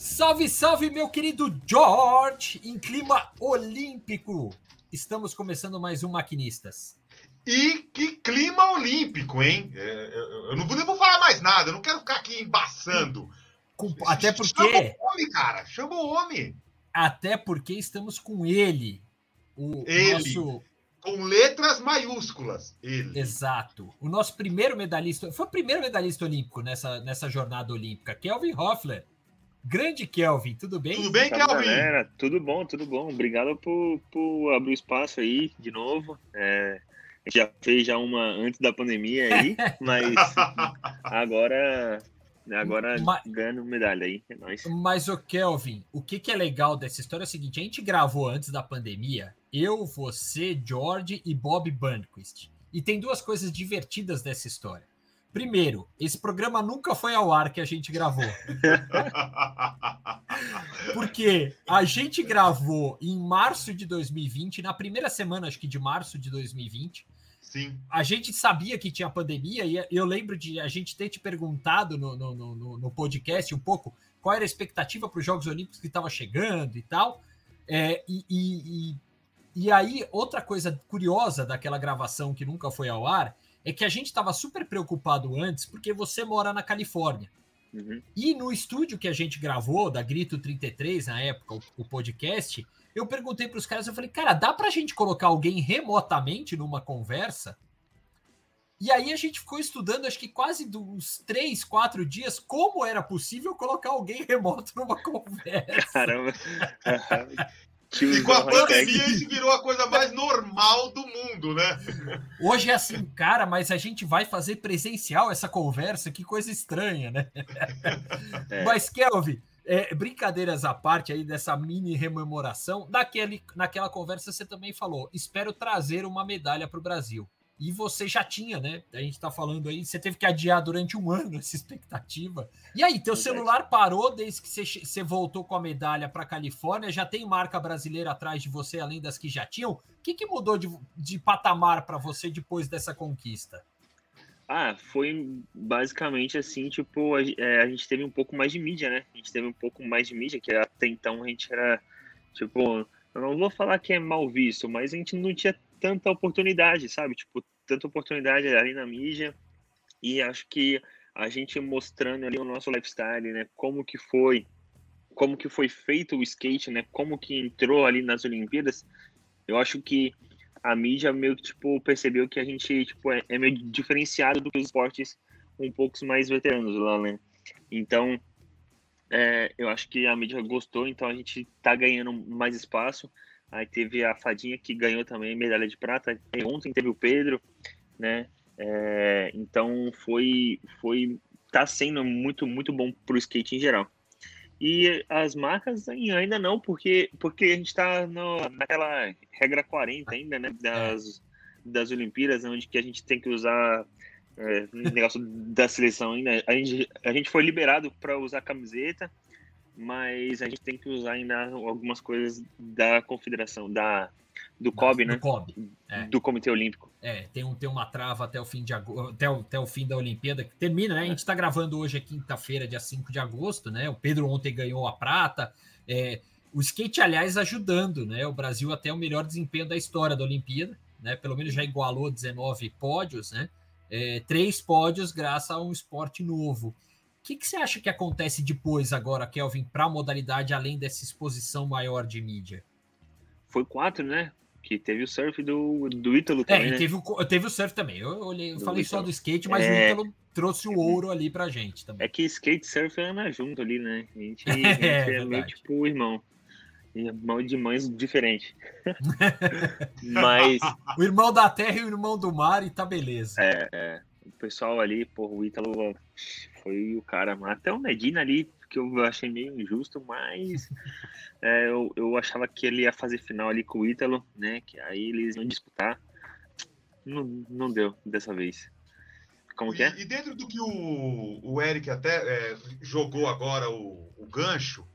Salve, salve, meu querido George! Em clima olímpico, estamos começando mais um Maquinistas. E que clima olímpico, hein? É, eu não vou, falar mais nada, eu não quero ficar aqui embaçando. Com, até porque. Chama o homem, cara, chama o homem. Até porque estamos com ele, o Ele. nosso. Com letras maiúsculas. Ele. Exato. O nosso primeiro medalhista. Foi o primeiro medalhista olímpico nessa, nessa jornada olímpica, Kelvin Hoffler. Grande Kelvin, tudo bem? Tudo bem, Kelvin? galera. Tudo bom, tudo bom. Obrigado por, por abrir o espaço aí de novo. É, a gente já fez já uma antes da pandemia aí, mas agora, agora Ma- ganhando medalha aí. É nóis. Mas, o Kelvin, o que, que é legal dessa história é o seguinte: a gente gravou antes da pandemia, eu, você, George e Bob Burnquist. E tem duas coisas divertidas dessa história. Primeiro, esse programa nunca foi ao ar que a gente gravou. Porque a gente gravou em março de 2020, na primeira semana, acho que de março de 2020. Sim. A gente sabia que tinha pandemia e eu lembro de a gente ter te perguntado no, no, no, no podcast um pouco qual era a expectativa para os Jogos Olímpicos que estava chegando e tal. É, e, e, e, e aí, outra coisa curiosa daquela gravação que nunca foi ao ar é que a gente estava super preocupado antes porque você mora na Califórnia. Uhum. E no estúdio que a gente gravou, da Grito 33, na época, o, o podcast, eu perguntei para os caras, eu falei, cara, dá para a gente colocar alguém remotamente numa conversa? E aí a gente ficou estudando, acho que quase uns três, quatro dias, como era possível colocar alguém remoto numa conversa. Caramba. E com a pandemia isso virou a coisa mais normal do mundo, né? Hoje é assim, cara, mas a gente vai fazer presencial essa conversa, que coisa estranha, né? É. Mas, Kelvin, é, brincadeiras à parte aí dessa mini rememoração, naquele, naquela conversa você também falou: espero trazer uma medalha para o Brasil. E você já tinha, né? A gente está falando aí, você teve que adiar durante um ano essa expectativa. E aí, teu celular parou desde que você, você voltou com a medalha para Califórnia? Já tem marca brasileira atrás de você, além das que já tinham? O que, que mudou de, de patamar para você depois dessa conquista? Ah, foi basicamente assim, tipo, a, é, a gente teve um pouco mais de mídia, né? A gente teve um pouco mais de mídia, que até então a gente era, tipo, eu não vou falar que é mal visto, mas a gente não tinha tanta oportunidade, sabe? Tipo, tanta oportunidade ali na mídia. E acho que a gente mostrando ali o nosso lifestyle, né? Como que foi, como que foi feito o skate, né? Como que entrou ali nas Olimpíadas. Eu acho que a mídia meio que, tipo, percebeu que a gente, tipo, é, é meio diferenciado do que os esportes um pouco mais veteranos lá, né? Então, é, eu acho que a mídia gostou, então a gente tá ganhando mais espaço. Aí teve a Fadinha que ganhou também medalha de prata. E ontem teve o Pedro, né? É, então foi, foi, tá sendo muito, muito bom pro skate em geral. E as marcas ainda não, porque, porque a gente está naquela regra 40 ainda, né? Das, das Olimpíadas, onde que a gente tem que usar é, negócio da seleção ainda. A gente, a gente foi liberado para usar camiseta, mas a gente tem que usar ainda algumas coisas da confederação, da, do COB, Do né? COB. É. Do Comitê Olímpico. É, tem, um, tem uma trava até o fim de agosto, até o, até o fim da Olimpíada, que termina, né? A gente está gravando hoje é quinta-feira, dia 5 de agosto, né? O Pedro ontem ganhou a prata. É, o skate, aliás, ajudando, né? O Brasil até o melhor desempenho da história da Olimpíada, né? Pelo menos já igualou 19 pódios, né? É, três pódios graças a um esporte novo. O que, que você acha que acontece depois, agora, Kelvin, para a modalidade, além dessa exposição maior de mídia? Foi quatro, né? Que teve o surf do, do Ítalo É, também, e né? teve o, teve o surf também. Eu, olhei, eu Do falei só Ítalo. do skate, mas o É. Ítalo trouxe o ouro ali pra gente também. É que skate e surf anda junto ali, né? A gente, a gente É, é, meio tipo irmão. Irmão de mães diferentes. Mas O irmão da terra e o irmão do mar, e tá beleza. é, o pessoal ali, pô, o Ítalo foi o cara. Até o Medina ali, que eu achei meio injusto, mas é, eu, eu achava que ele ia fazer final ali com o Ítalo, né? Que aí eles iam disputar. Não, não deu dessa vez. Como que é? E, e dentro do que o, o Eric até é, jogou agora o, o gancho,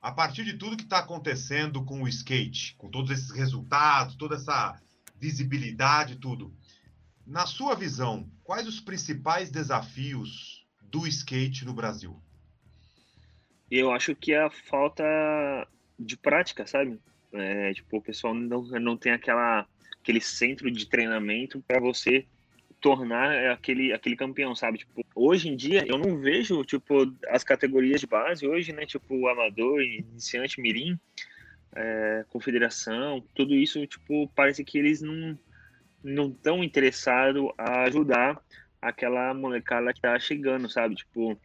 a partir de tudo que está acontecendo com o skate, com todos esses resultados, toda essa visibilidade, tudo. Na sua visão, quais os principais desafios do skate no Brasil? eu acho que a falta de prática, sabe? É, tipo, o pessoal não, não tem aquela, aquele centro de treinamento para você tornar aquele, aquele campeão, sabe? Tipo, hoje em dia eu não vejo, tipo, as categorias de base hoje, né? Tipo, amador, iniciante, mirim, é, confederação, tudo isso, tipo, parece que eles não não estão interessados a ajudar aquela molecada que tá chegando, sabe? Tipo,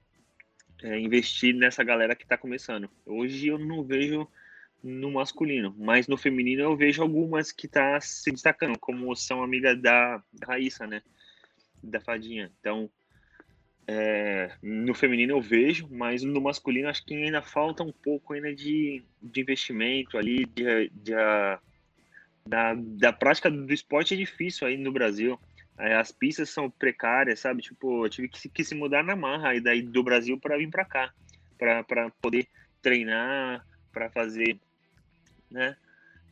é, investir nessa galera que tá começando. Hoje eu não vejo no masculino, mas no feminino eu vejo algumas que tá se destacando, como são amigas da Raíssa, né? Da Fadinha. Então, é, no feminino eu vejo, mas no masculino acho que ainda falta um pouco ainda de, de investimento ali, de, de, da, da prática do esporte é difícil aí no Brasil. É, as pistas são precárias, sabe? Tipo, eu tive que, que se mudar na marra aí daí do Brasil para vir para cá, para poder treinar, para fazer, né?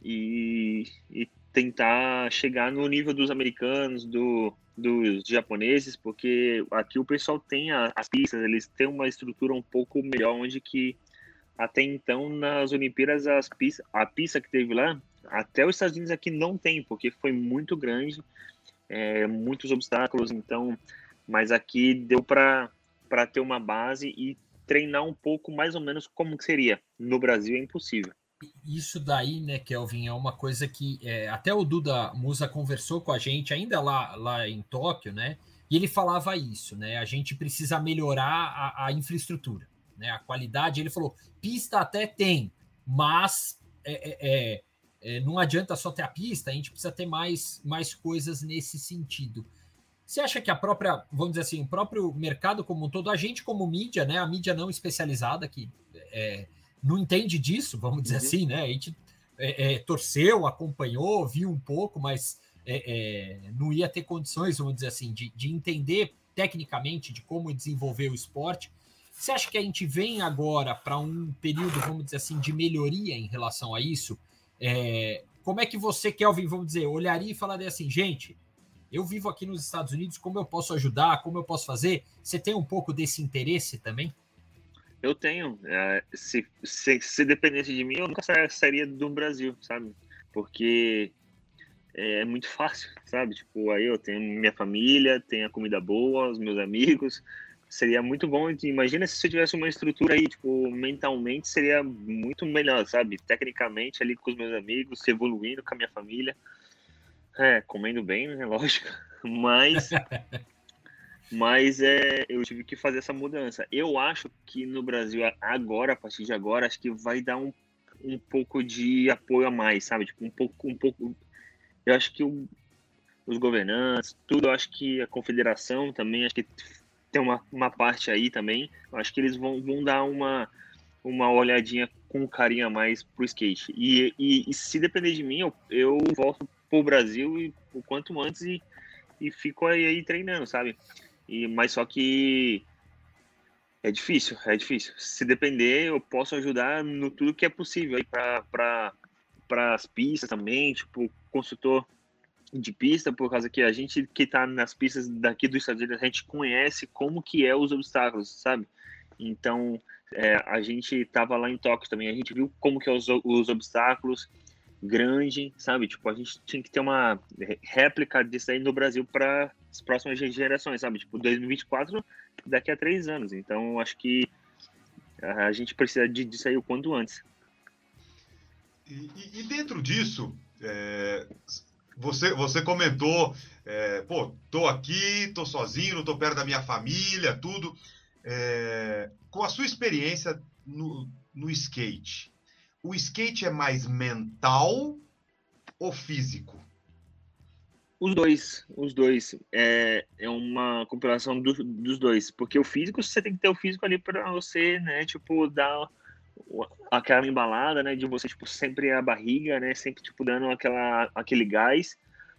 E, e tentar chegar no nível dos americanos, do, dos japoneses, porque aqui o pessoal tem a, as pistas, eles têm uma estrutura um pouco melhor, onde que até então nas Olimpíadas as pistas, a pista que teve lá, até os Estados Unidos aqui não tem, porque foi muito grande, é, muitos obstáculos, então, mas aqui deu para ter uma base e treinar um pouco mais ou menos como que seria. No Brasil é impossível isso daí, né, Kelvin, é uma coisa que é, até o Duda Musa conversou com a gente ainda lá, lá em Tóquio, né? E ele falava isso, né? A gente precisa melhorar a, a infraestrutura, né? A qualidade. Ele falou, pista até tem, mas é, é, é, não adianta só ter a pista. A gente precisa ter mais, mais coisas nesse sentido. Você acha que a própria, vamos dizer assim, o próprio mercado como um todo, a gente como mídia, né? A mídia não especializada que é, não entende disso, vamos dizer uhum. assim, né? A gente é, é, torceu, acompanhou, viu um pouco, mas é, é, não ia ter condições, vamos dizer assim, de, de entender tecnicamente de como desenvolver o esporte. Você acha que a gente vem agora para um período, vamos dizer assim, de melhoria em relação a isso? É, como é que você, Kelvin, vamos dizer, olharia e falaria assim, gente, eu vivo aqui nos Estados Unidos, como eu posso ajudar, como eu posso fazer? Você tem um pouco desse interesse também? Eu tenho. É, se, se, se, dependesse de mim, eu nunca sairia do Brasil, sabe? Porque é muito fácil, sabe? Tipo, aí eu tenho minha família, tenho a comida boa, os meus amigos. Seria muito bom. Imagina se eu tivesse uma estrutura aí, tipo, mentalmente seria muito melhor, sabe? Tecnicamente, ali com os meus amigos, evoluindo com a minha família. É, comendo bem, né? Lógico. Mas Mas é, eu tive que fazer essa mudança. Eu acho que no Brasil, agora, a partir de agora, acho que vai dar um, um pouco de apoio a mais, sabe? Tipo, um pouco. Um pouco eu acho que o, os governantes, tudo, eu acho que a confederação também, acho que tem uma, uma parte aí também. Eu acho que eles vão, vão dar uma, uma olhadinha com carinho a mais pro skate. E, e, e se depender de mim, eu, eu volto pro Brasil e, o quanto antes e, e fico aí, aí treinando, sabe? E, mas só que é difícil, é difícil. Se depender, eu posso ajudar no tudo que é possível aí para as pistas também, tipo, consultor de pista, por causa que a gente que está nas pistas daqui dos Estados Unidos, a gente conhece como que é os obstáculos, sabe? Então, é, a gente estava lá em Tóquio também, a gente viu como que é os, os obstáculos, grande, sabe? Tipo, a gente tinha que ter uma réplica disso aí no Brasil para as próximas gerações, sabe? Tipo, 2024 daqui a três anos. Então, acho que a gente precisa disso aí o quanto antes. E, e dentro disso, é, você, você comentou, é, pô, tô aqui, tô sozinho, não tô perto da minha família, tudo. É, com a sua experiência no, no skate, o skate é mais mental ou físico? Os dois, os dois. É, é uma compilação do, dos dois. Porque o físico, você tem que ter o físico ali para você, né, tipo, dar aquela embalada, né, de você, tipo, sempre a barriga, né, sempre, tipo, dando aquela, aquele gás,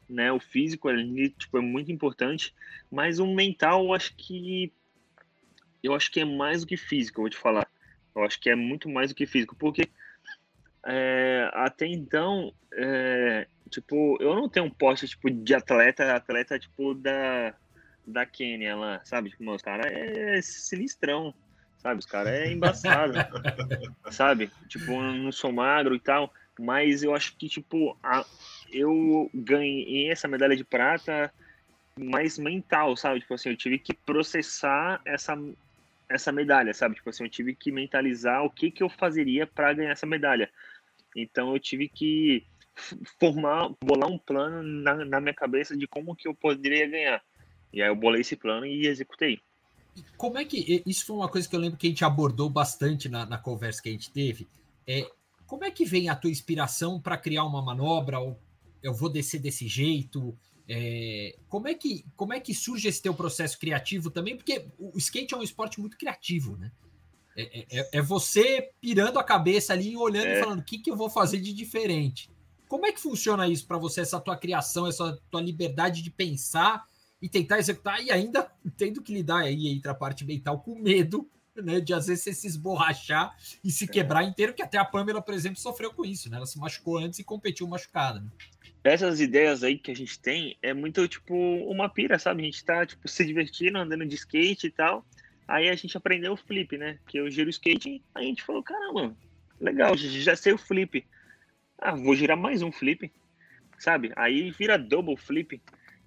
né, o físico ali, tipo, é muito importante. Mas o mental, eu acho que, eu acho que é mais do que físico, eu vou te falar. Eu acho que é muito mais do que físico, porque é, até então, é, tipo, eu não tenho um poste, tipo, de atleta, atleta, tipo, da, da Kenya lá, sabe? Tipo, os caras é sinistrão, sabe? Os caras é embaçado, sabe? Tipo, não sou magro e tal, mas eu acho que, tipo, a, eu ganhei essa medalha de prata mais mental, sabe? Tipo assim, eu tive que processar essa, essa medalha, sabe? Tipo assim, eu tive que mentalizar o que, que eu fazeria para ganhar essa medalha. Então eu tive que formar, bolar um plano na, na minha cabeça de como que eu poderia ganhar. E aí eu bolei esse plano e executei. Como é que. Isso foi uma coisa que eu lembro que a gente abordou bastante na, na conversa que a gente teve. É, como é que vem a tua inspiração para criar uma manobra? Ou eu vou descer desse jeito? É, como, é que, como é que surge esse teu processo criativo também? Porque o skate é um esporte muito criativo, né? É, é, é, é você pirando a cabeça ali, olhando e é. falando o que, que eu vou fazer de diferente. Como é que funciona isso para você, essa tua criação, essa tua liberdade de pensar e tentar executar e ainda tendo que lidar aí entre a parte mental com medo, né, de às vezes você se esborrachar e se quebrar inteiro, que até a Pamela, por exemplo, sofreu com isso, né? Ela se machucou antes e competiu machucada, né? essas ideias aí que a gente tem é muito tipo uma pira, sabe? A gente tá tipo se divertindo, andando de skate e tal. Aí a gente aprendeu o flip, né? Que eu giro skate, aí a gente falou, caramba, legal, já sei o flip. Ah, vou girar mais um flip, sabe? Aí vira double flip,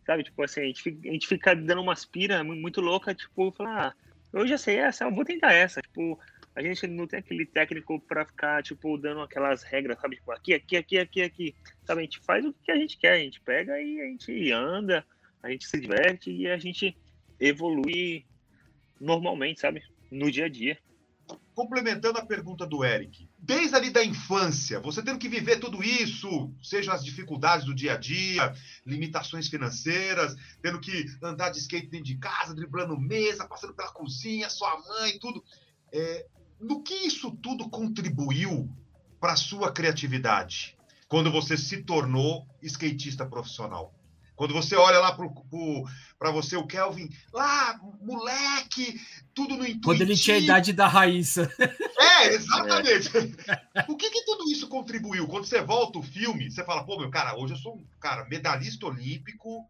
sabe? Tipo assim, a gente fica, a gente fica dando umas pira muito louca, tipo, falar, ah, eu já sei essa, eu vou tentar essa. Tipo, a gente não tem aquele técnico para ficar, tipo, dando aquelas regras, sabe? Tipo, aqui, aqui, aqui, aqui, aqui. Sabe? A gente faz o que a gente quer, a gente pega e a gente anda, a gente se diverte e a gente evolui normalmente, sabe? No dia a dia. Complementando a pergunta do Eric, desde ali da infância, você tendo que viver tudo isso, sejam as dificuldades do dia a dia, limitações financeiras, tendo que andar de skate dentro de casa, driblando mesa, passando pela cozinha, sua mãe, tudo. É, no que isso tudo contribuiu para sua criatividade quando você se tornou skatista profissional? Quando você olha lá para você, o Kelvin, lá, moleque, tudo no intuitivo. Quando ele tinha a idade da Raíssa. É, exatamente. É. O que, que tudo isso contribuiu? Quando você volta o filme, você fala, pô, meu, cara, hoje eu sou um cara medalhista olímpico,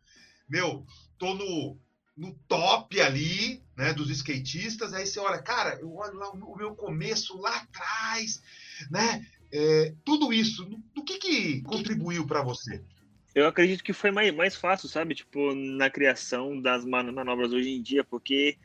meu, tô no, no top ali, né, dos skatistas, aí você olha, cara, eu olho lá o meu começo lá atrás, né, é, tudo isso, do que que contribuiu para você? Eu acredito que foi mais, mais fácil, sabe, tipo, na criação das manobras hoje em dia, porque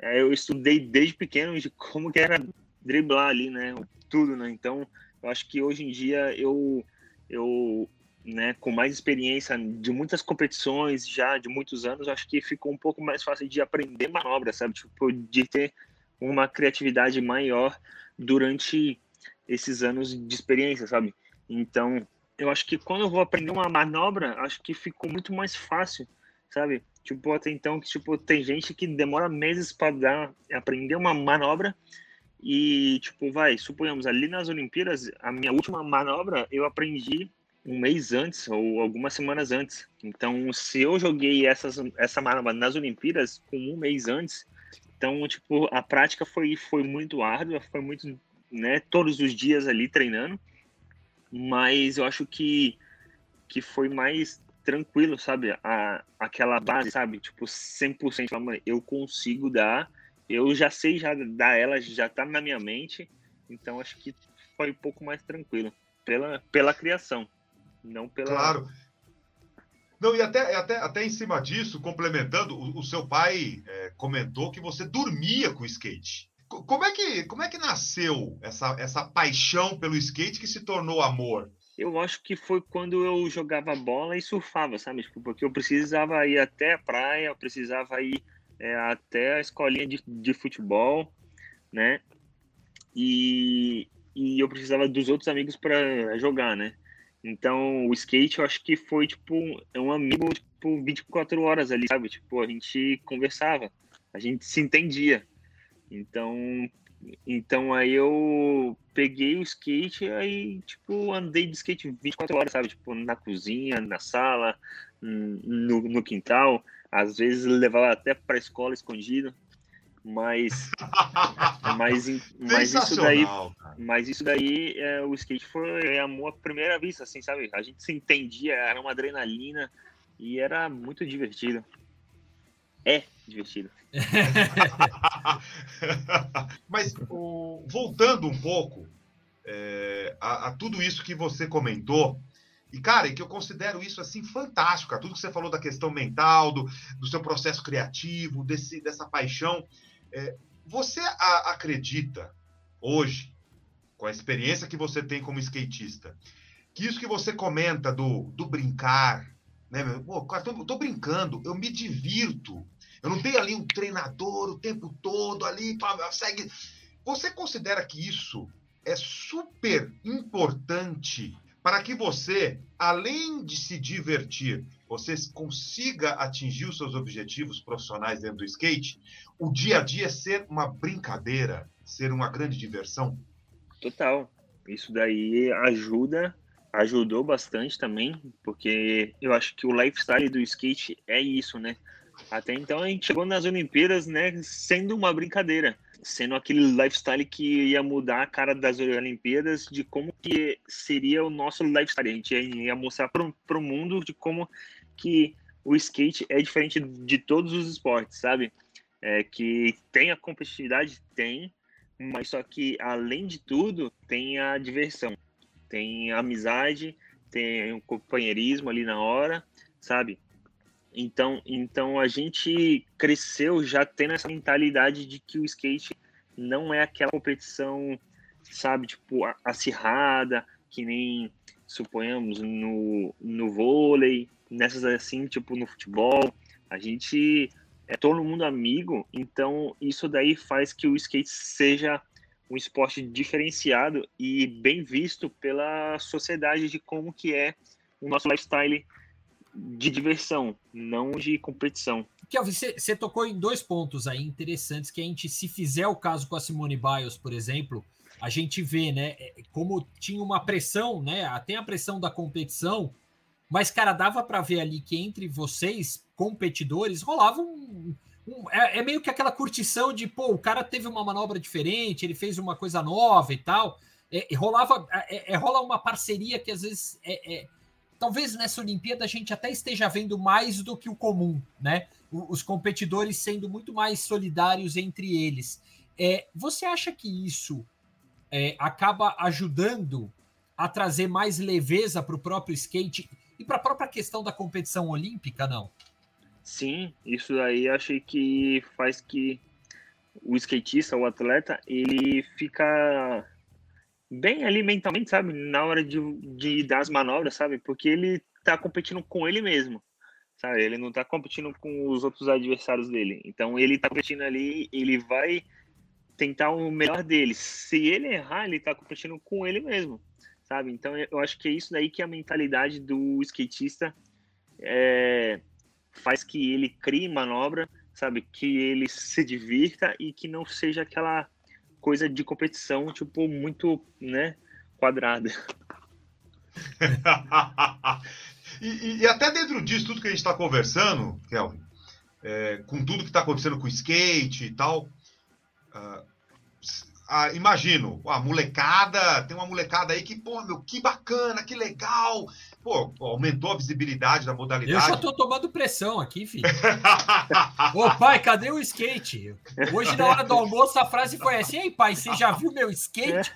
é, eu estudei desde pequeno de como que era driblar ali, né, tudo, né, então eu acho que hoje em dia eu eu né, com mais experiência de muitas competições já de muitos anos, acho que ficou um pouco mais fácil de aprender manobra, sabe? Tipo, de ter uma criatividade maior durante esses anos de experiência, sabe? Então, eu acho que quando eu vou aprender uma manobra, acho que ficou muito mais fácil, sabe? Tipo, até então, que tipo, tem gente que demora meses para dar aprender uma manobra e tipo, vai, suponhamos ali nas Olimpíadas, a minha última manobra eu aprendi um mês antes ou algumas semanas antes. Então, se eu joguei essas, essa manobra nas Olimpíadas com um mês antes, então, tipo, a prática foi, foi muito árdua, foi muito, né, todos os dias ali treinando, mas eu acho que, que foi mais tranquilo, sabe? A, aquela base, sabe? Tipo, 100%, eu consigo dar, eu já sei já dar ela, já tá na minha mente, então acho que foi um pouco mais tranquilo pela, pela criação não pela. Claro. Não, e até, até, até em cima disso, complementando, o, o seu pai é, comentou que você dormia com o skate. Como é que, como é que nasceu essa, essa paixão pelo skate que se tornou amor? Eu acho que foi quando eu jogava bola e surfava, sabe? Tipo, porque eu precisava ir até a praia, eu precisava ir é, até a escolinha de, de futebol, né? E, e eu precisava dos outros amigos para jogar, né? Então, o skate, eu acho que foi, tipo, é um amigo, tipo, 24 horas ali, sabe? Tipo, a gente conversava, a gente se entendia. Então, então aí eu peguei o skate aí, tipo, andei de skate 24 horas, sabe? Tipo, na cozinha, na sala, no, no quintal. Às vezes levava até para a escola escondido. Mas, mas, mas isso daí, mas isso daí é, o skate foi amor à primeira vista, assim, sabe? A gente se entendia, era uma adrenalina e era muito divertido. é divertido. Mas o, voltando um pouco é, a, a, tudo isso que você comentou, e cara, que eu considero isso assim fantástico, a tudo que você falou da questão mental, do, do seu processo criativo, desse, dessa paixão. É, você a, acredita hoje, com a experiência que você tem como skatista, que isso que você comenta do, do brincar, né? Pô, cara, tô, tô brincando, eu me divirto. Eu não tenho ali um treinador o tempo todo ali, segue. Você considera que isso é super importante para que você, além de se divertir, você consiga atingir os seus objetivos profissionais dentro do skate, o dia a dia ser uma brincadeira, ser uma grande diversão? Total. Isso daí ajuda ajudou bastante também, porque eu acho que o lifestyle do skate é isso, né? Até então a gente chegou nas Olimpíadas, né, sendo uma brincadeira, sendo aquele lifestyle que ia mudar a cara das Olimpíadas, de como que seria o nosso lifestyle. A gente ia mostrar para o mundo de como que o skate é diferente de todos os esportes, sabe? É, que tem a competitividade, tem, mas só que além de tudo tem a diversão tem amizade, tem um companheirismo ali na hora, sabe? Então, então a gente cresceu já tendo essa mentalidade de que o skate não é aquela competição, sabe, tipo, acirrada, que nem suponhamos no, no vôlei, nessas assim, tipo no futebol. A gente é todo mundo amigo, então isso daí faz que o skate seja um esporte diferenciado e bem visto pela sociedade de como que é o nosso lifestyle de diversão, não de competição. Kelvin, você tocou em dois pontos aí interessantes que a gente, se fizer o caso com a Simone Biles, por exemplo, a gente vê, né, é, como tinha uma pressão, né, até a pressão da competição, mas, cara, dava para ver ali que entre vocês, competidores, rolava um, é, é, meio que aquela curtição de, pô, o cara teve uma manobra diferente, ele fez uma coisa nova e tal. É, rolava, é, é, rola uma parceria que às vezes é, é, talvez nessa Olimpíada a gente até esteja vendo mais do que o comum, né? Os competidores sendo muito mais solidários entre eles. É, você acha que isso acaba ajudando a trazer mais leveza para o próprio skate e para a própria questão da competição olímpica, não? Sim, isso aí achei que faz que o skatista, o atleta, ele fica bem ali mentalmente, sabe? Na hora de, de dar as manobras, sabe? Porque ele tá competindo com ele mesmo, sabe? Ele não tá competindo com os outros adversários dele. Então ele tá competindo ali, ele vai tentar o melhor dele. Se ele errar, ele tá competindo com ele mesmo, sabe? Então eu acho que é isso daí que a mentalidade do skatista é, faz que ele crie manobra, sabe? Que ele se divirta e que não seja aquela coisa de competição, tipo, muito, né, quadrada. e, e, até dentro disso, tudo que a gente está conversando, Kelvin, é, com tudo que está acontecendo com o skate e tal, uh, ah, imagino, a molecada, tem uma molecada aí que, pô, meu, que bacana, que legal. Pô, aumentou a visibilidade da modalidade. Eu já tô tomando pressão aqui, filho. Ô, pai, cadê o skate? Hoje, na hora do almoço, a frase foi assim: Ei, pai, você já viu meu skate?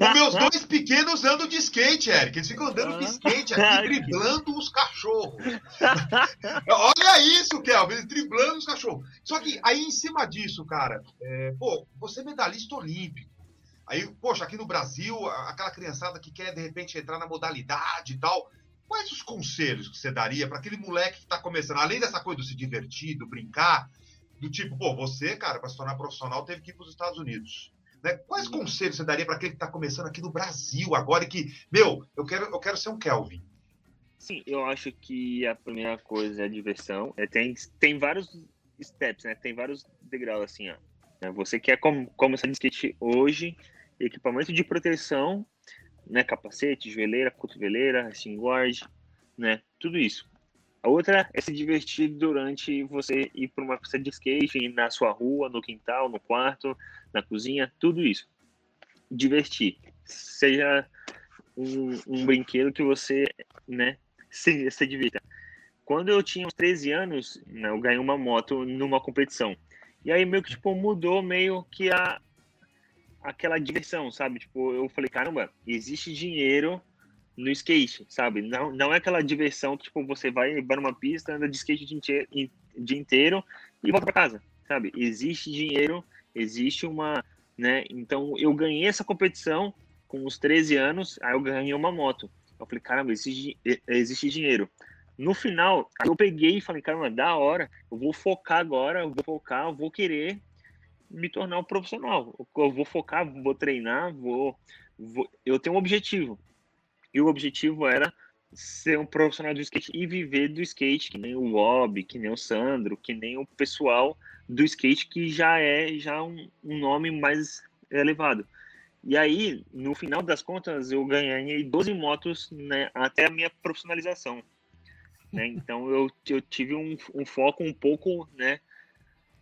Os meus dois pequenos andam de skate, Eric. Eles ficam andando de skate aqui, driblando os cachorros. Olha isso, Kelvin, eles driblando os cachorros. Só que aí, em cima disso, cara, é, pô, você é medalhista olímpico olímpico. Aí, poxa, aqui no Brasil, aquela criançada que quer de repente entrar na modalidade e tal. Quais os conselhos que você daria para aquele moleque que está começando, além dessa coisa do se divertir, do brincar, do tipo, pô, você, cara, para se tornar profissional, teve que ir para os Estados Unidos. Né? Quais uhum. conselhos você daria para aquele que está começando aqui no Brasil agora e que, meu, eu quero, eu quero ser um Kelvin? Sim, eu acho que a primeira coisa é a diversão. É, tem, tem vários steps, né? Tem vários degraus assim, ó. Você quer com, começar de skate hoje, equipamento de proteção, né, capacete, joelheira, cotoveleira, racing guard, né, tudo isso. A outra é se divertir durante você ir para uma pista de skate, na sua rua, no quintal, no quarto, na cozinha, tudo isso. Divertir. Seja um, um brinquedo que você, né, se, se divirta. quando eu tinha uns 13 anos, né, eu ganhei uma moto numa competição. E aí meio que tipo mudou meio que a aquela diversão, sabe? Tipo, eu falei, caramba, existe dinheiro no skate, sabe? Não, não é aquela diversão que tipo você vai vai numa pista, anda de skate o dia inteiro e volta para casa, sabe? Existe dinheiro, existe uma, né? Então eu ganhei essa competição com os 13 anos, aí eu ganhei uma moto. Eu falei, caramba, existe, existe dinheiro. No final, eu peguei e falei, caramba, da hora, eu vou focar agora, eu vou focar, eu vou querer me tornar um profissional. Eu vou focar, vou treinar, vou, vou, eu tenho um objetivo. E o objetivo era ser um profissional do skate e viver do skate, que nem o Bob, que nem o Sandro, que nem o pessoal do skate que já é já um, um nome mais elevado. E aí, no final das contas, eu ganhei 12 motos né, até a minha profissionalização. Né? Então eu, eu tive um, um foco um pouco né,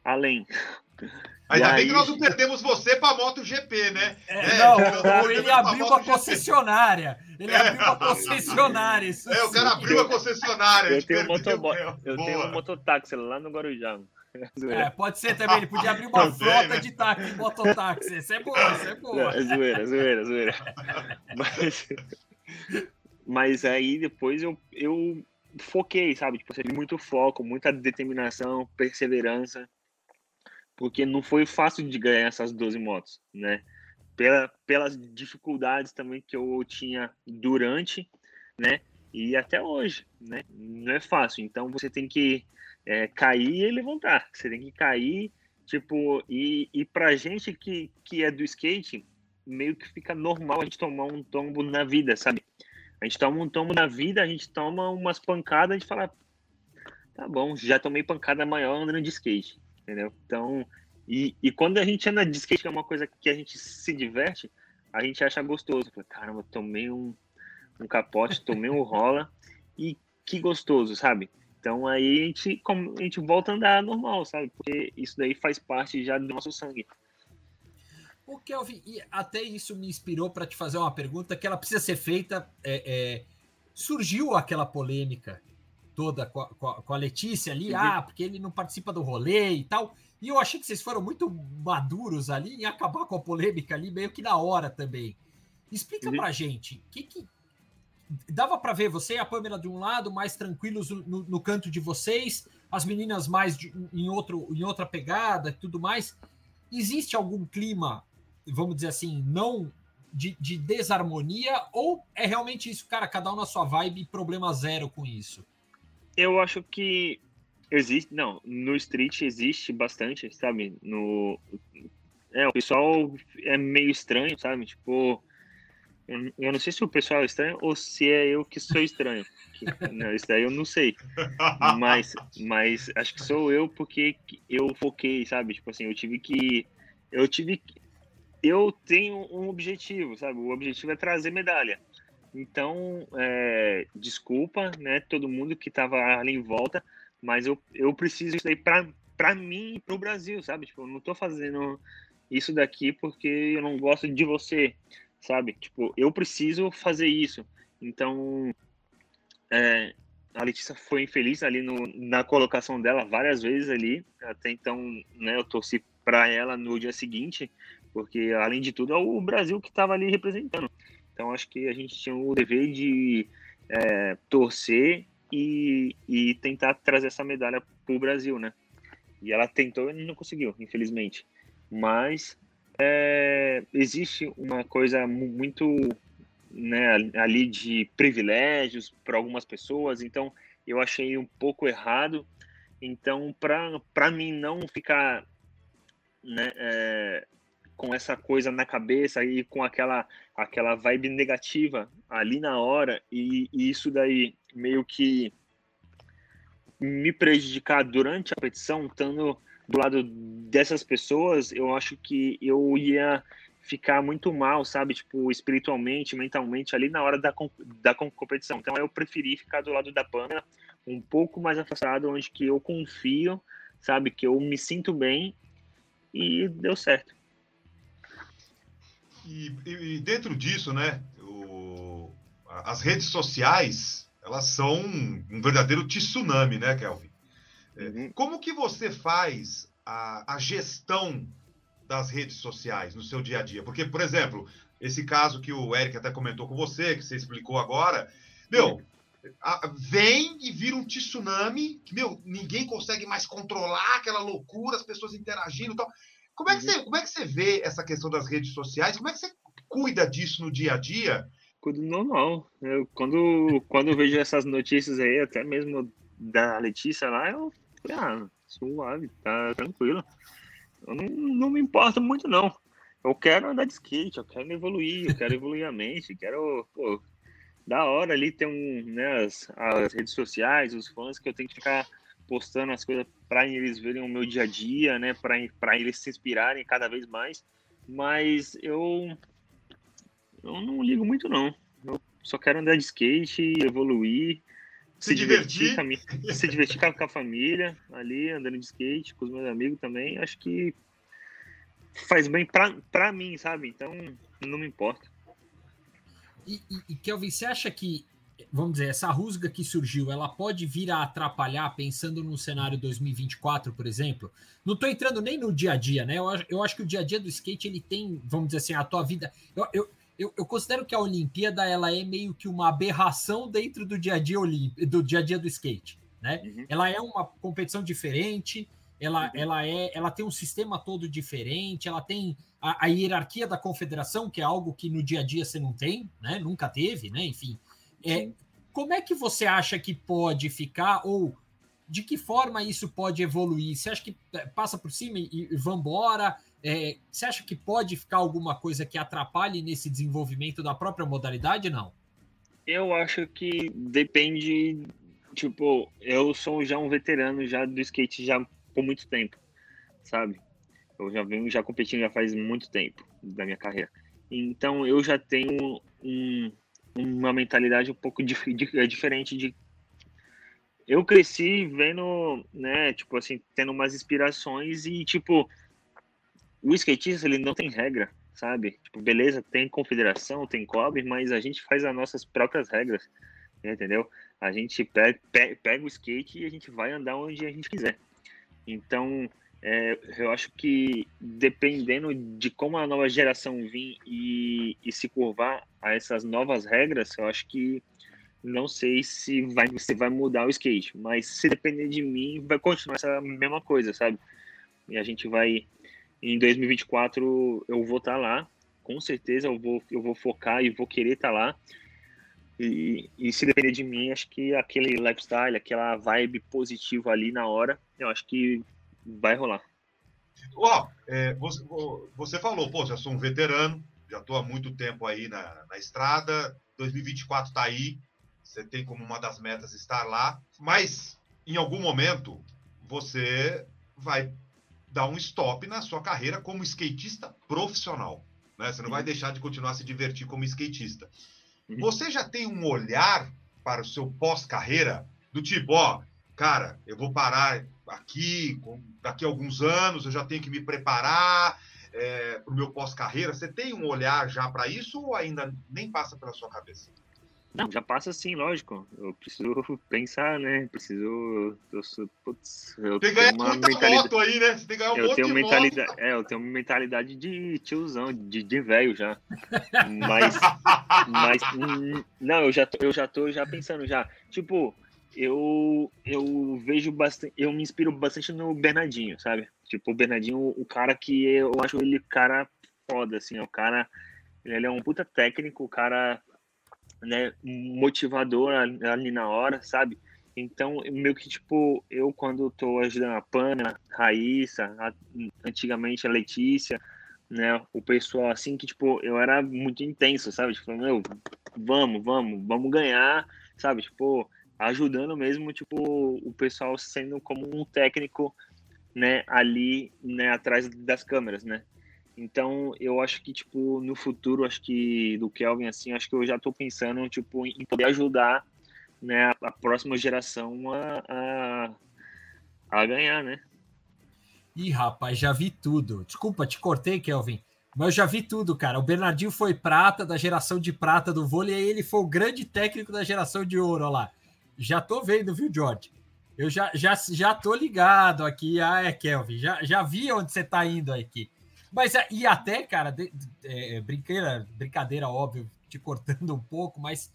além. Ainda aí... bem que nós não perdemos você para a MotoGP, né? É, é, não, ele abriu uma concessionária. Ele é, abriu uma concessionária. Isso é, o cara abriu a concessionária. Eu tenho, moto, eu tenho um mototáxi lá no Guarujá. É, pode ser também, ele podia abrir uma frota né? de táxi, mototáxi. Isso é bom, isso é bom. é zoeira, zoeira, zoeira. Mas, mas aí depois eu, eu foquei, sabe? Tipo, muito foco, muita determinação, perseverança, porque não foi fácil de ganhar essas 12 motos, né? Pela, pelas dificuldades também que eu tinha durante, né? E até hoje, né? Não é fácil. Então você tem que é, cair e levantar. Você tem que cair, tipo, e, e pra gente que, que é do skate, meio que fica normal a gente tomar um tombo na vida, sabe? A gente toma um tombo na vida, a gente toma umas pancadas, gente fala, tá bom, já tomei pancada maior andando de skate, entendeu? Então, e, e quando a gente anda de skate, que é uma coisa que a gente se diverte, a gente acha gostoso. Caramba, tomei um, um capote, tomei um rola, e que gostoso, sabe? Então aí a gente, a gente volta a andar normal, sabe? Porque isso daí faz parte já do nosso sangue. O Kelvin, e até isso me inspirou para te fazer uma pergunta que ela precisa ser feita. É, é, surgiu aquela polêmica toda com a, com a, Letícia ali, ah, porque ele não participa do rolê e tal. E eu achei que vocês foram muito maduros ali em acabar com a polêmica ali, meio que na hora também. Explica uhum. pra gente, que que dava para ver você e a Pâmela de um lado, mais tranquilos no, no canto de vocês, as meninas mais de, em, outro, em outra pegada e tudo mais. Existe algum clima vamos dizer assim, não de, de, desarmonia, ou é realmente isso, cara, cada um na sua vibe, problema zero com isso? Eu acho que existe, não, no street existe bastante, sabe? No é, o pessoal é meio estranho, sabe? Tipo, eu, não sei se o pessoal é estranho ou se é eu que sou estranho. Que, não, isso daí eu não sei. Mas, mas acho que sou eu porque eu foquei, sabe? Tipo assim, eu tive que eu tive eu tenho um objetivo, sabe? O objetivo é trazer medalha. Então, é, desculpa, né, todo mundo que estava ali em volta, mas eu, eu preciso isso aí para mim e para o Brasil, sabe? Tipo, eu não estou fazendo isso daqui porque eu não gosto de você, sabe? Tipo, eu preciso fazer isso. Então, é, a Letícia foi infeliz ali no, na colocação dela várias vezes ali. Até então, né, eu torci para ela no dia seguinte, porque além de tudo é o Brasil que estava ali representando. Então acho que a gente tinha o dever de é, torcer e, e tentar trazer essa medalha para o Brasil, né? E ela tentou e não conseguiu, infelizmente. Mas é, existe uma coisa muito né, ali de privilégios para algumas pessoas, então eu achei um pouco errado. Então, para mim não ficar né, é, com essa coisa na cabeça e com aquela aquela vibe negativa ali na hora e, e isso daí meio que me prejudicar durante a petição, estando do lado dessas pessoas, eu acho que eu ia ficar muito mal, sabe? Tipo, espiritualmente, mentalmente, ali na hora da, da competição. Então, eu preferi ficar do lado da Pamela, um pouco mais afastado, onde que eu confio, sabe? Que eu me sinto bem e deu certo. E, e, dentro disso, né, o, as redes sociais elas são um verdadeiro tsunami, né, Kelvin? É, uhum. Como que você faz a, a gestão das redes sociais no seu dia a dia? Porque, por exemplo, esse caso que o Eric até comentou com você, que você explicou agora, meu, vem e vira um tsunami, que, meu, ninguém consegue mais controlar aquela loucura, as pessoas interagindo e tal. Como é, que uhum. você, como é que você vê essa questão das redes sociais? Como é que você cuida disso no dia a dia? Cuido normal. Eu, quando, quando eu vejo essas notícias aí, até mesmo da Letícia lá, eu ah, suave, tá tranquilo. Eu não, não me importo muito, não. Eu quero andar de skate, eu quero evoluir, eu quero evoluir a mente, quero, pô, da hora ali ter um, né, as, as redes sociais, os fãs que eu tenho que ficar postando as coisas para eles verem o meu dia a dia, né, para eles se inspirarem cada vez mais. Mas eu eu não ligo muito não. Eu só quero andar de skate, evoluir, se, se divertir, divertir se divertir com a família, ali andando de skate, com os meus amigos também. Acho que faz bem para mim, sabe? Então não me importa. E, e, e Kelvin, você acha que, vamos dizer, essa rusga que surgiu, ela pode vir a atrapalhar, pensando no cenário 2024, por exemplo? Não estou entrando nem no dia a dia, né? Eu, eu acho que o dia a dia do skate, ele tem, vamos dizer assim, a tua vida. Eu, eu, eu, eu, considero que a Olimpíada ela é meio que uma aberração dentro do dia a dia do dia a dia do skate, né? Uhum. Ela é uma competição diferente, ela, uhum. ela é, ela tem um sistema todo diferente, ela tem a, a, hierarquia da confederação, que é algo que no dia a dia você não tem, né? Nunca teve, né? Enfim, é, como é que você acha que pode ficar ou de que forma isso pode evoluir? Você acha que é, passa por cima e, e vambora? É, você acha que pode ficar alguma coisa que atrapalhe nesse desenvolvimento da própria modalidade? Não. Eu acho que depende. Tipo, eu sou já um veterano já do skate já por muito tempo, sabe? Eu já venho já competindo já faz muito tempo da minha carreira. Então eu já tenho um, uma mentalidade um pouco dif é diferente de eu cresci vendo, né, tipo assim, tendo umas inspirações e tipo o skatista ele não tem regra, sabe? Tipo, beleza, tem confederação, tem cobre, mas a gente faz as nossas próprias regras, entendeu? A gente pega, pega o skate e a gente vai andar onde a gente quiser. Então, é, eu acho que dependendo de como a nova geração vir e, e, se curvar a essas novas regras, eu acho que não sei se vai, se vai mudar o skate, mas se depender de mim, vai continuar essa mesma coisa, sabe? E a gente vai, em 2024, eu vou estar tá lá, com certeza eu vou, eu vou focar e vou querer estar tá lá. E, e, se depender de mim, acho que aquele lifestyle, aquela vibe positiva ali na hora, eu acho que vai rolar. Ó, é, você, você, falou, pô, já sou um veterano, já estou há muito tempo aí na, na estrada, 2024 está aí, você tem como uma das metas estar lá, mas em algum momento você vai dar um stop na sua carreira como skatista profissional. Né? Você não vai uhum. deixar de continuar a se divertir como skatista. Uhum. Você já tem um olhar para o seu pós-carreira do tipo, ó, cara, eu vou parar aqui, daqui a alguns anos, eu já tenho que me preparar é, para o meu pós-carreira. Você tem um olhar já para isso ou ainda nem passa pela sua cabeça? Não, já passa sim, lógico. Eu preciso pensar, né? Preciso. Eu, putz, eu tem que ganhar uma muita mentalidade... moto aí, né? Você tem que ganhar um eu tenho de mentalidade... moto. É, eu tenho uma mentalidade de tiozão, de, de velho já. Mas. mas. Hum, não, eu já, tô, eu já tô já pensando já. Tipo, eu, eu vejo bastante. Eu me inspiro bastante no Bernardinho, sabe? Tipo, o Bernardinho, o cara que eu acho ele cara foda, assim, o cara. Ele é um puta técnico, o cara né, motivador ali na hora, sabe? Então, meio que, tipo, eu quando tô ajudando a Pana, a Raíssa, a, antigamente a Letícia, né, o pessoal assim que, tipo, eu era muito intenso, sabe? Tipo, meu, vamos, vamos, vamos ganhar, sabe? Tipo, ajudando mesmo, tipo, o pessoal sendo como um técnico, né, ali, né, atrás das câmeras, né? Então, eu acho que, tipo, no futuro, acho que do Kelvin, assim, acho que eu já estou pensando, tipo, em poder ajudar, né, a, próxima geração a, a, a, ganhar, né? Ih, rapaz, já vi tudo. Desculpa, te cortei, Kelvin. Mas eu já vi tudo, cara. O Bernardinho foi prata da geração de prata do vôlei, e ele foi o grande técnico da geração de ouro, olha lá. Já tô vendo, viu, George? Eu já, já, já tô ligado aqui. Ah, é, Kelvin. Já, já vi onde você tá indo aqui. Mas, e até, cara, de, de, é, brincadeira, brincadeira, óbvio, te cortando um pouco, mas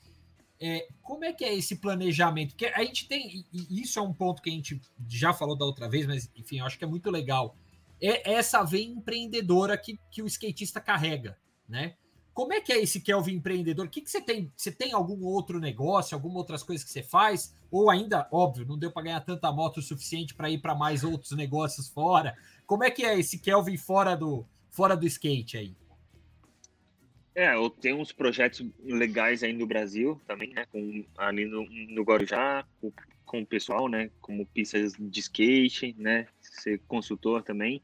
é, como é que é esse planejamento? Porque a gente tem, e isso é um ponto que a gente já falou da outra vez, mas enfim, eu acho que é muito legal. É essa veia empreendedora que, que o skatista carrega, né? Como é que é esse Kelvin empreendedor? O que, que você tem? Você tem algum outro negócio, alguma outras coisas que você faz? Ou ainda, óbvio, não deu para ganhar tanta moto o suficiente para ir para mais outros negócios fora? Como é que é esse Kelvin fora do, fora do skate aí? É, eu tenho uns projetos legais aí no Brasil também, né? Com, ali no, no Guarujá, com, com o pessoal, né? Como pistas de skate, né? Ser consultor também.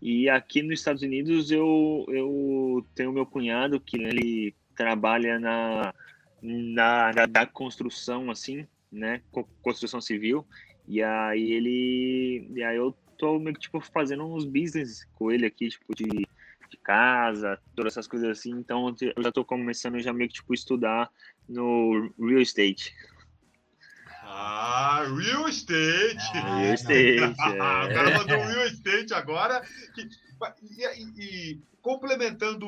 E aqui nos Estados Unidos eu, eu tenho meu cunhado que ele trabalha na, na, da construção, assim, né? Construção civil. E aí ele. E aí eu tô meio que tipo fazendo uns business com ele aqui, tipo, de de casa, todas essas coisas assim. Então eu já estou começando já meio que tipo estudar no real estate. Ah, real estate! Ah, real estate. é. o cara mandou real estate agora. E, e, e complementando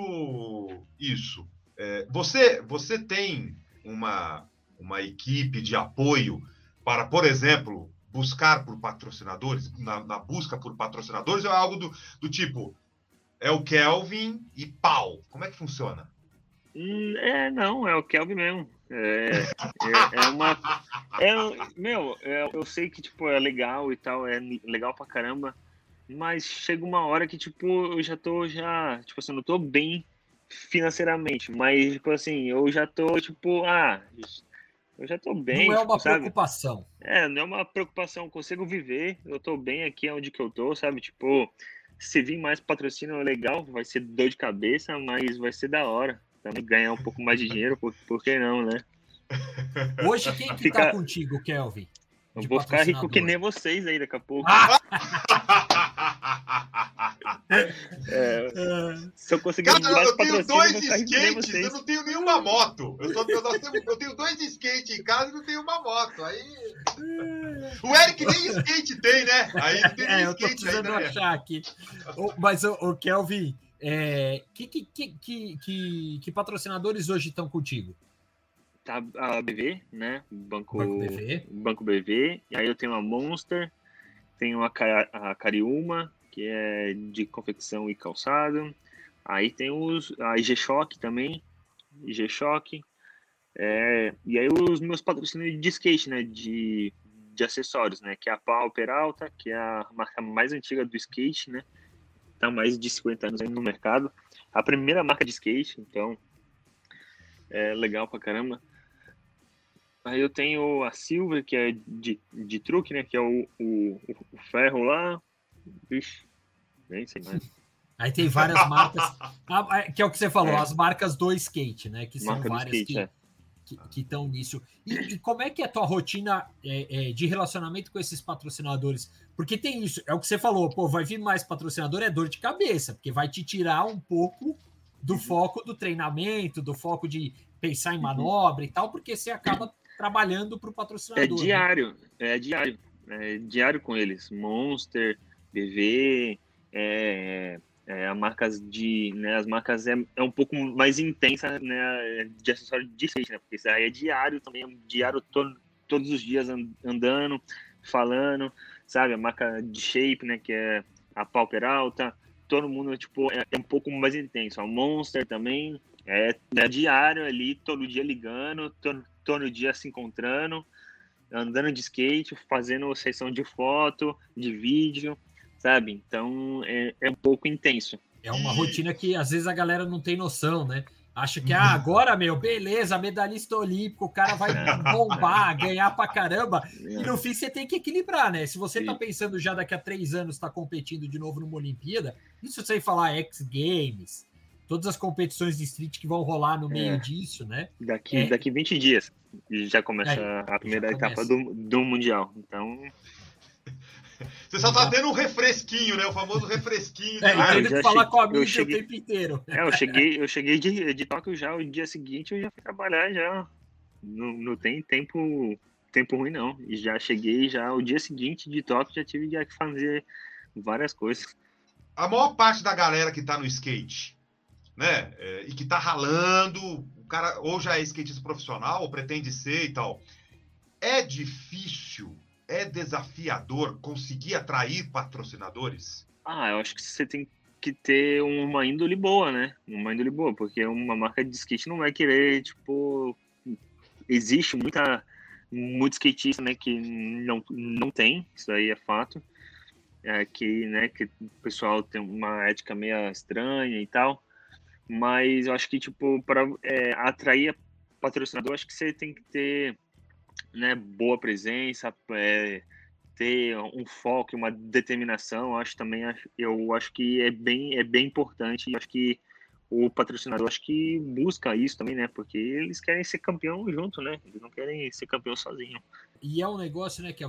isso, é, você, você tem uma, uma equipe de apoio para, por exemplo, buscar por patrocinadores, na, na busca por patrocinadores, ou é algo do, do tipo, é o Kelvin e pau. Como é que funciona? Hum, é, não, é o Kelvin mesmo. É, é, é uma. É, meu, é, eu sei que tipo, é legal e tal, é legal pra caramba, mas chega uma hora que, tipo, eu já tô já. Tipo assim, não tô bem financeiramente, mas, tipo assim, eu já tô, tipo, ah, eu já tô bem. Não é uma tipo, sabe? preocupação. É, não é uma preocupação, consigo viver, eu tô bem aqui onde que eu tô, sabe? Tipo, se vir mais patrocínio legal, vai ser dor de cabeça, mas vai ser da hora. Também ganhar um pouco mais de dinheiro, por, por que não, né? Hoje quem que Fica... tá contigo, Kelvin? Eu vou ficar rico que nem vocês aí daqui a pouco. Ah! é, se eu conseguir Cara, eu tenho dois skates, eu não tenho nenhuma moto. Eu, tô, eu, tenho, eu tenho dois skates em casa e não tenho uma moto. Aí. O Eric nem skate tem, né? Aí não tem é, eu tô precisando ainda, né? achar aqui. Mas, o Kelvin, é, que, que, que, que, patrocinadores hoje estão contigo? tá a BV, né? Banco, Banco BV. Banco BV. E aí eu tenho a Monster, tenho a, a Cariúma, que é de confecção e calçado. Aí tem os a IG Shock também, IG Shock. É, e aí os meus patrocínios de skate, né? De, de acessórios, né? Que é a Pau Peralta, que é a marca mais antiga do skate, né? Tá mais de 50 anos no mercado. A primeira marca de skate, então é legal pra caramba. Aí eu tenho a Silver, que é de, de truque, né? Que é o, o, o ferro lá. Ixi, nem sei mais. Aí tem várias marcas, ah, é, que é o que você falou, é. as marcas do skate, né? Que são Marca várias skate, que é. Estão nisso. E, e, como é que é a tua rotina é, é, de relacionamento com esses patrocinadores? Porque tem isso, é o que você falou, pô, vai vir mais patrocinador, é dor de cabeça, porque vai te tirar um pouco do uhum. foco do treinamento, do foco de pensar em uhum. manobra e tal, porque você acaba trabalhando para o patrocinador. É né? diário, né? é diário. É diário com eles. Monster, BV, é, é, marcas de. Né, as marcas é, é um pouco mais intensa né, de acessório de skate, né? Porque isso aí é diário também, é diário to, todos os dias andando, falando, sabe? A marca de shape, né? Que é a Pauper Alta. Todo mundo, tipo, é, é um pouco mais intenso. A Monster também, é, é diário ali, todo dia ligando, todo, todo dia se encontrando, andando de skate, fazendo sessão de foto, de vídeo, sabe? Então é, é um pouco intenso. É uma rotina que às vezes a galera não tem noção, né? Acha que ah, agora, meu, beleza, medalhista olímpico, o cara vai bombar, ganhar pra caramba. E no fim você tem que equilibrar, né? Se você tá pensando já daqui a três anos tá competindo de novo numa Olimpíada, isso sem falar X Games, todas as competições de street que vão rolar no meio é. disso, né? Daqui, é. daqui 20 dias já começa é, a primeira etapa do, do Mundial. Então. Você só tá tendo um refresquinho, né? O famoso refresquinho. É, tendo que falar com a mídia cheguei... o tempo inteiro. É, eu cheguei, eu cheguei de, de Tóquio já, o dia seguinte eu já fui trabalhar já. Não, não tem tempo, tempo ruim, não. E já cheguei já, o dia seguinte de Tóquio já tive que fazer várias coisas. A maior parte da galera que tá no skate, né? É, e que tá ralando, o cara ou já é skatista profissional, ou pretende ser e tal. É difícil é desafiador conseguir atrair patrocinadores? Ah, eu acho que você tem que ter uma índole boa, né? Uma índole boa, porque uma marca de skate não vai querer, tipo. Existe muita, muito skatista, né, que não, não tem, isso aí é fato. É, que, né, que o pessoal tem uma ética meio estranha e tal. Mas eu acho que, tipo, para é, atrair patrocinador, acho que você tem que ter né, boa presença, é, ter um foco, uma determinação, acho também eu acho que é bem é bem importante. Acho que o patrocinador acho que busca isso também, né? Porque eles querem ser campeão junto, né? Eles não querem ser campeão sozinho. E é um negócio, né, que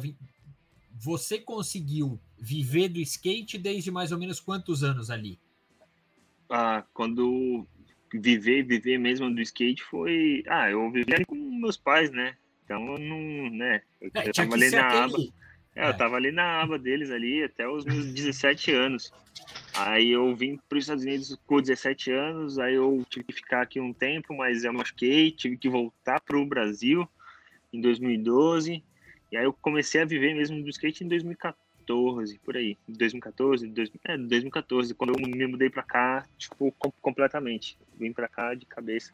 você conseguiu viver do skate desde mais ou menos quantos anos ali? Ah, quando viver, viver mesmo do skate foi, ah, eu vivi com meus pais, né? Então, não, né? Eu, é, eu tava ali na aba. É, é, eu tava ali na aba deles ali até os meus 17 anos. Aí eu vim para os Estados Unidos com 17 anos, aí eu tive que ficar aqui um tempo, mas eu machuquei, tive que voltar para o Brasil em 2012. E aí eu comecei a viver mesmo do skate em 2014, por aí. 2014, 2000, é, 2014, quando eu me mudei para cá, tipo, completamente. Vim para cá de cabeça.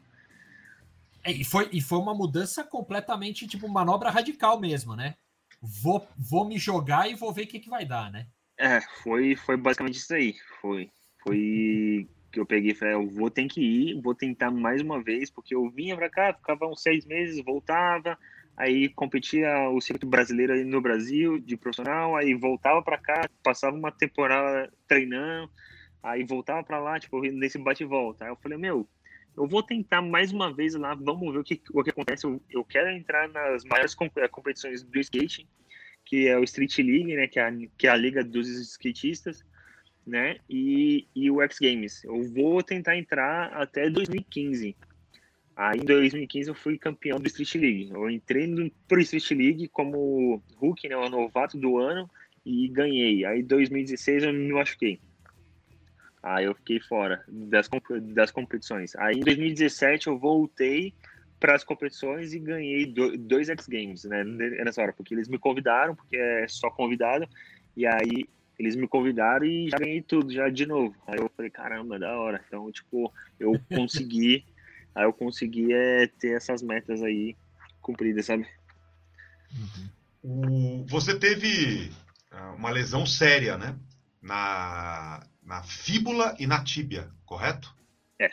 É, e, foi, e foi uma mudança completamente, tipo, manobra radical mesmo, né? Vou, vou me jogar e vou ver o que, que vai dar, né? É, foi, foi basicamente isso aí. Foi. Foi que eu peguei e falei, eu vou ter que ir, vou tentar mais uma vez, porque eu vinha pra cá, ficava uns seis meses, voltava, aí competia o circuito brasileiro aí no Brasil, de profissional, aí voltava pra cá, passava uma temporada treinando, aí voltava pra lá, tipo, nesse bate e volta. Aí eu falei, meu, eu vou tentar mais uma vez lá, vamos ver o que, o que acontece. Eu, eu quero entrar nas maiores eh, competições do skate, que é o Street League, né, que é a, que é a liga dos skatistas, né, e, e o X Games. Eu vou tentar entrar até 2015. Aí em 2015 eu fui campeão do Street League. Eu entrei no pro Street League como rookie, né, o novato do ano e ganhei. Aí em 2016 eu me machuquei. Aí eu fiquei fora das, das competições. Aí em 2017 eu voltei para as competições e ganhei dois X Games, né? Nessa hora, porque eles me convidaram, porque é só convidado, e aí eles me convidaram e já ganhei tudo, já de novo. Aí eu falei, caramba, da hora. Então, tipo, eu consegui, aí eu consegui é, ter essas metas aí cumpridas, sabe? Uhum. O, você teve ah, uma lesão séria, né? Na, na fíbula e na tíbia, correto? É.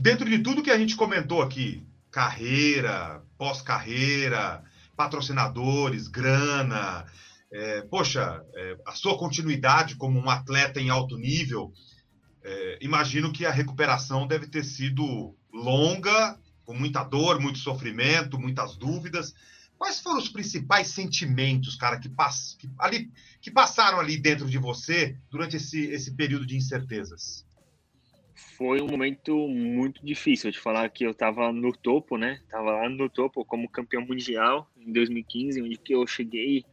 Dentro de tudo que a gente comentou aqui, carreira, pós-carreira, patrocinadores, grana, é, poxa, é, a sua continuidade como um atleta em alto nível, é, imagino que a recuperação deve ter sido longa, com muita dor, muito sofrimento, muitas dúvidas. Quais foram os principais sentimentos, cara, que, pass que, ali, que passaram ali dentro de você durante esse, esse período de incertezas? Foi um momento muito difícil de falar que eu estava no topo, né? Tava lá no topo como campeão mundial em 2015, onde que eu cheguei,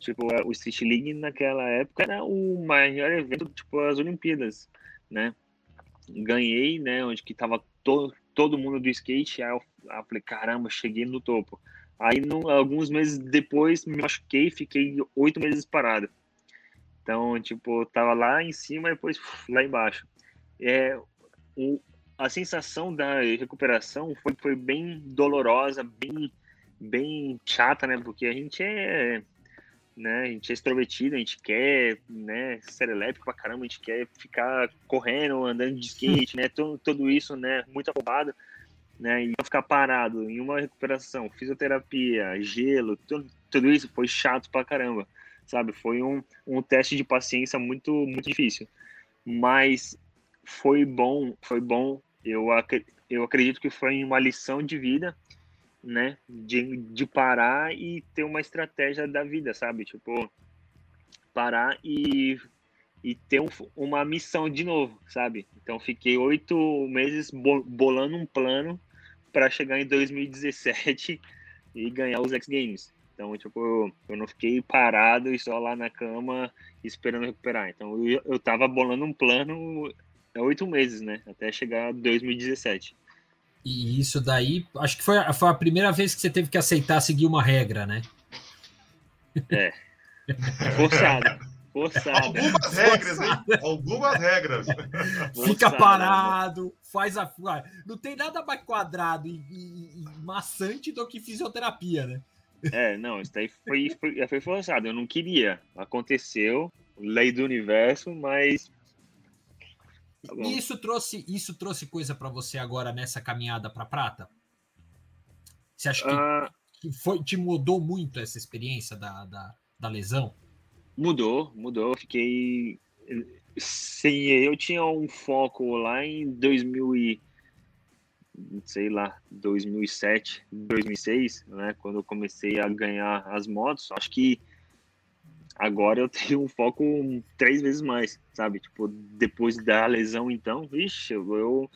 tipo, o Street League naquela época era o maior evento, tipo, as Olimpíadas, né? Ganhei, né? Onde que tava todo, todo mundo do skate, aí eu, eu falei, caramba, cheguei no topo. Aí, alguns meses depois, me machuquei fiquei oito meses parado. Então, tipo, tava lá em cima e depois lá embaixo. É, o, a sensação da recuperação foi, foi bem dolorosa, bem, bem chata, né? Porque a gente é, né? A gente é extrovertido, a gente quer, né? Serelepe pra caramba, a gente quer ficar correndo, andando de skate, né? Tudo, tudo isso, né? Muito afobado né? E ficar parado em uma recuperação, fisioterapia, gelo, tudo, tudo isso foi chato pra caramba, sabe? Foi um, um teste de paciência muito, muito difícil. Mas foi bom, foi bom. Eu, eu acredito que foi uma lição de vida, né? De, de parar e ter uma estratégia da vida, sabe? Tipo, parar e, e ter um, uma missão de novo, sabe? Então fiquei oito meses bolando um plano para chegar em 2017 e ganhar os X Games. Então, tipo, eu não fiquei parado e só lá na cama esperando recuperar. Então, eu, eu tava bolando um plano há oito meses, né? Até chegar 2017. E isso daí, acho que foi, foi a primeira vez que você teve que aceitar seguir uma regra, né? É. Forçado. Forçado. Algumas regras, hein? Algumas regras. Fica parado, faz a. Não tem nada mais quadrado e, e, e, maçante do que fisioterapia, né? É, não, isso daí foi, foi, foi forçado. Eu não queria. Aconteceu, lei do universo, mas. Tá e isso trouxe, isso trouxe coisa para você agora nessa caminhada para prata? Você acha que, ah, que, foi, te mudou muito essa experiência da, da, da lesão? Mudou, mudou. Fiquei. Sim, eu tinha um foco lá em 2000 e sei lá, 2007, 2006, né, quando eu comecei a ganhar as motos, acho que agora eu tenho um foco três vezes mais, sabe? Tipo, depois da lesão, então, vixe, eu,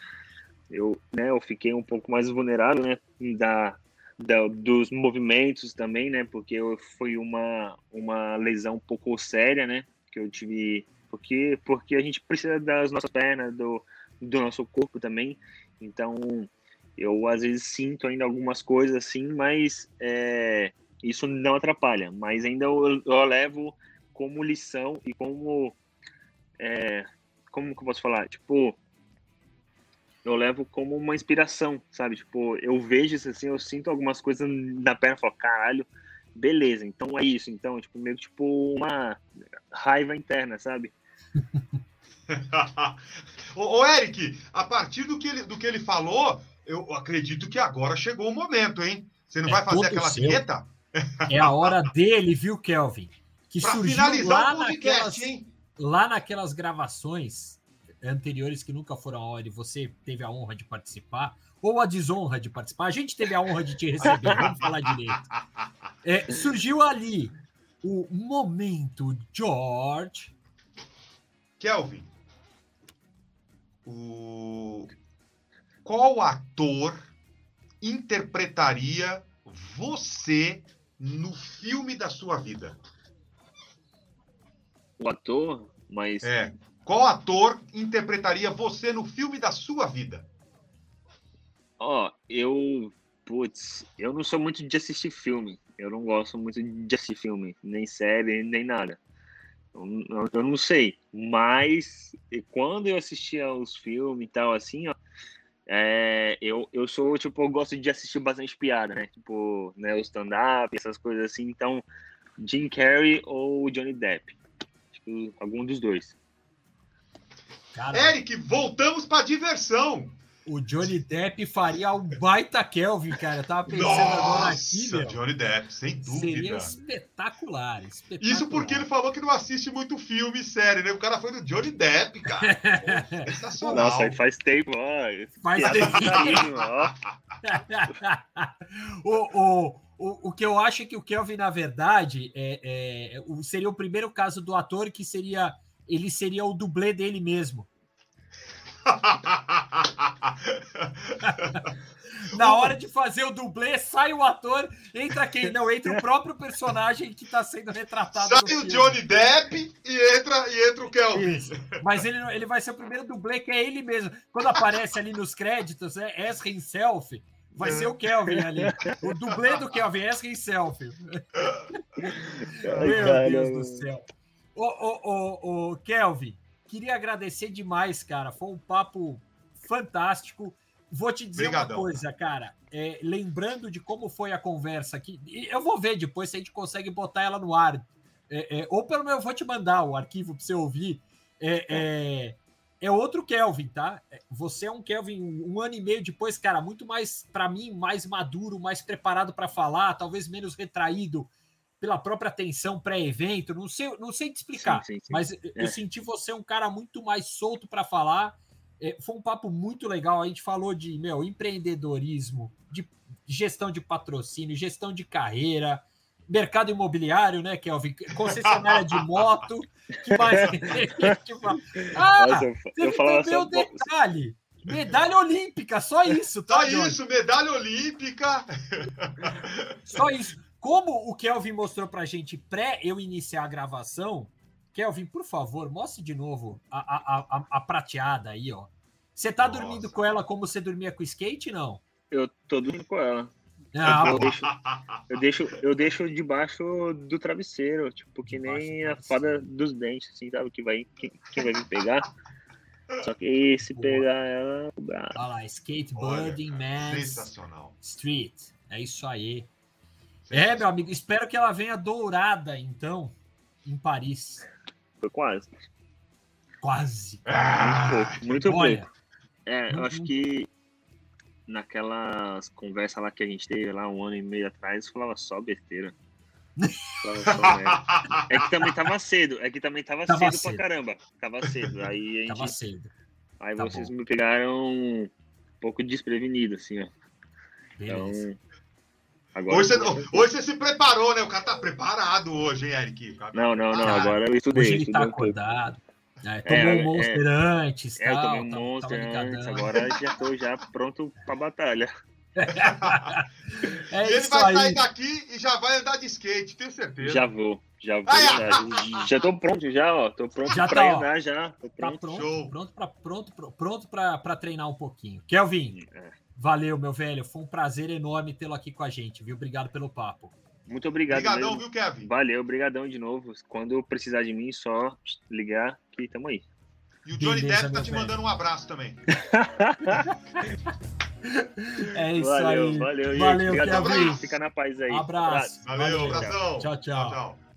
eu, né, eu fiquei um pouco mais vulnerável, né, da, da, dos movimentos também, né, porque eu, foi uma, uma lesão um pouco séria, né, que eu tive, porque, porque a gente precisa das nossas pernas, do, do nosso corpo também, então, eu às vezes sinto ainda algumas coisas assim, mas é, isso não atrapalha. Mas ainda eu, eu levo como lição e como. É, como que eu posso falar? Tipo, eu levo como uma inspiração, sabe? Tipo, eu vejo isso assim, eu sinto algumas coisas na perna e falo, caralho, beleza, então é isso. Então, tipo, meio tipo uma raiva interna, sabe? ô, ô, Eric, a partir do que ele, do que ele falou, eu acredito que agora chegou o momento, hein? Você não é vai fazer aquela seu. vinheta? É a hora dele, viu, Kelvin? Que pra surgiu lá, podcast, naquelas, hein? lá naquelas gravações anteriores que nunca foram a hora e você teve a honra de participar, ou a desonra de participar. A gente teve a honra de te receber, vamos falar direito. É, surgiu ali o momento George. Kelvin, o... Qual ator interpretaria você no filme da sua vida? O ator, mas. É. Qual ator interpretaria você no filme da sua vida? Ó, oh, eu. Putz, eu não sou muito de assistir filme. Eu não gosto muito de assistir filme, nem série, nem nada. Eu, eu não sei, mas quando eu assistia os filmes e tal, assim, ó, é, eu, eu sou, tipo, eu gosto de assistir bastante piada, né? Tipo, né, o stand-up, essas coisas assim. Então, Jim Carrey ou Johnny Depp. Tipo, algum dos dois. Eric, voltamos para diversão o Johnny Depp faria um baita Kelvin, cara. Eu tava pensando Nossa, agora aqui, meu. Johnny Depp, sem dúvida. Seria espetacular, espetacular. Isso porque ele falou que não assiste muito filme e série, né? O cara foi do Johnny Depp, cara. Pô, sensacional. Nossa, faz tempo, ó. Faz tempo. ó. o, o, o, o que eu acho é que o Kelvin, na verdade, é, é, seria o primeiro caso do ator que seria. Ele seria o dublê dele mesmo. Na hora de fazer o dublê, sai o ator, entra quem? Não, entra o próprio personagem que está sendo retratado. Sai o Johnny Depp e entra, e entra o Kelvin. Isso. Mas ele, ele vai ser o primeiro dublê, que é ele mesmo. Quando aparece ali nos créditos, é Ezra himself, vai ser o Kelvin ali. O dublê do Kelvin, Ezra himself. Meu Deus do céu. Ô, ô, ô, ô, Kelvin, Queria agradecer demais, cara. Foi um papo fantástico. Vou te dizer Obrigadão. uma coisa, cara. É, lembrando de como foi a conversa aqui, eu vou ver depois se a gente consegue botar ela no ar. É, é, ou pelo menos eu vou te mandar o arquivo para você ouvir. É, é, é, outro Kelvin, tá? Você é um Kelvin um ano e meio depois, cara, muito mais, para mim, mais maduro, mais preparado para falar, talvez menos retraído pela própria atenção pré-evento, não sei, não sei te explicar, sim, sim, sim. mas é. eu senti você um cara muito mais solto para falar. É, foi um papo muito legal. A gente falou de meu empreendedorismo, de gestão de patrocínio, gestão de carreira. mercado imobiliário, né, Kelvin? Concessionária de moto. Que mais? ah, Nossa, eu, eu também o detalhe. Medalha olímpica, só isso, tá? Só isso, medalha olímpica. Só isso. Como o Kelvin mostrou pra gente pré eu iniciar a gravação, Kelvin, por favor, mostre de novo a, a, a, a prateada aí, ó. Você tá Nossa. dormindo com ela como você dormia com o skate, não? Eu tô dormindo com ela. Ah, eu, deixo, eu, deixo, eu deixo debaixo do travesseiro, tipo, que nem a fada dos dentes, assim, sabe? Que vai, que, que vai me pegar. Só que se Boa. pegar ela. Olha lá, skateboarding, man. Sensacional. Street. É isso aí. É, meu amigo, espero que ela venha dourada, então, em Paris. Foi quase. Quase. Ah, muito pouco. Muito pouco. É, eu acho que naquelas conversas lá que a gente teve lá um ano e meio atrás, falava só besteira. Falava só é que também tava cedo, é que também tava, tava cedo, cedo, pra caramba. Tava cedo. Aí a gente. Tava cedo. Aí tá vocês bom. me pegaram um pouco desprevenido, assim, ó. Beleza. Então, Agora, hoje, você, hoje você se preparou, né? O cara tá preparado hoje, hein, Eric? Tá não, não, não. Agora eu estudei. Hoje ele tá acordado. É, tomou é, um Monster é, antes. É, tal, eu tomei um Monster antes, agora já tô já pronto pra batalha. é e ele vai aí. sair daqui e já vai andar de skate, tenho certeza. Já vou, já vou. já, já tô pronto, já, ó. Tô pronto já pra tá, andar, já. Tô pronto. Tá pronto, Show. pronto, pra, pronto, pronto pra, pra treinar um pouquinho. Kelvin, é. Valeu, meu velho. Foi um prazer enorme tê-lo aqui com a gente, viu? Obrigado pelo papo. Muito obrigado. Obrigadão, viu, Kevin? Valeu, obrigadão de novo. Quando precisar de mim, só ligar que tamo aí. E o Johnny Depp tá te velho. mandando um abraço também. é isso valeu, aí. Valeu, valeu. Valeu, Kevin. Fica na paz aí. Abraço. Valeu, abração. tchau. tchau. tchau, tchau.